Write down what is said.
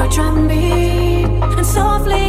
with your drum beat, and softly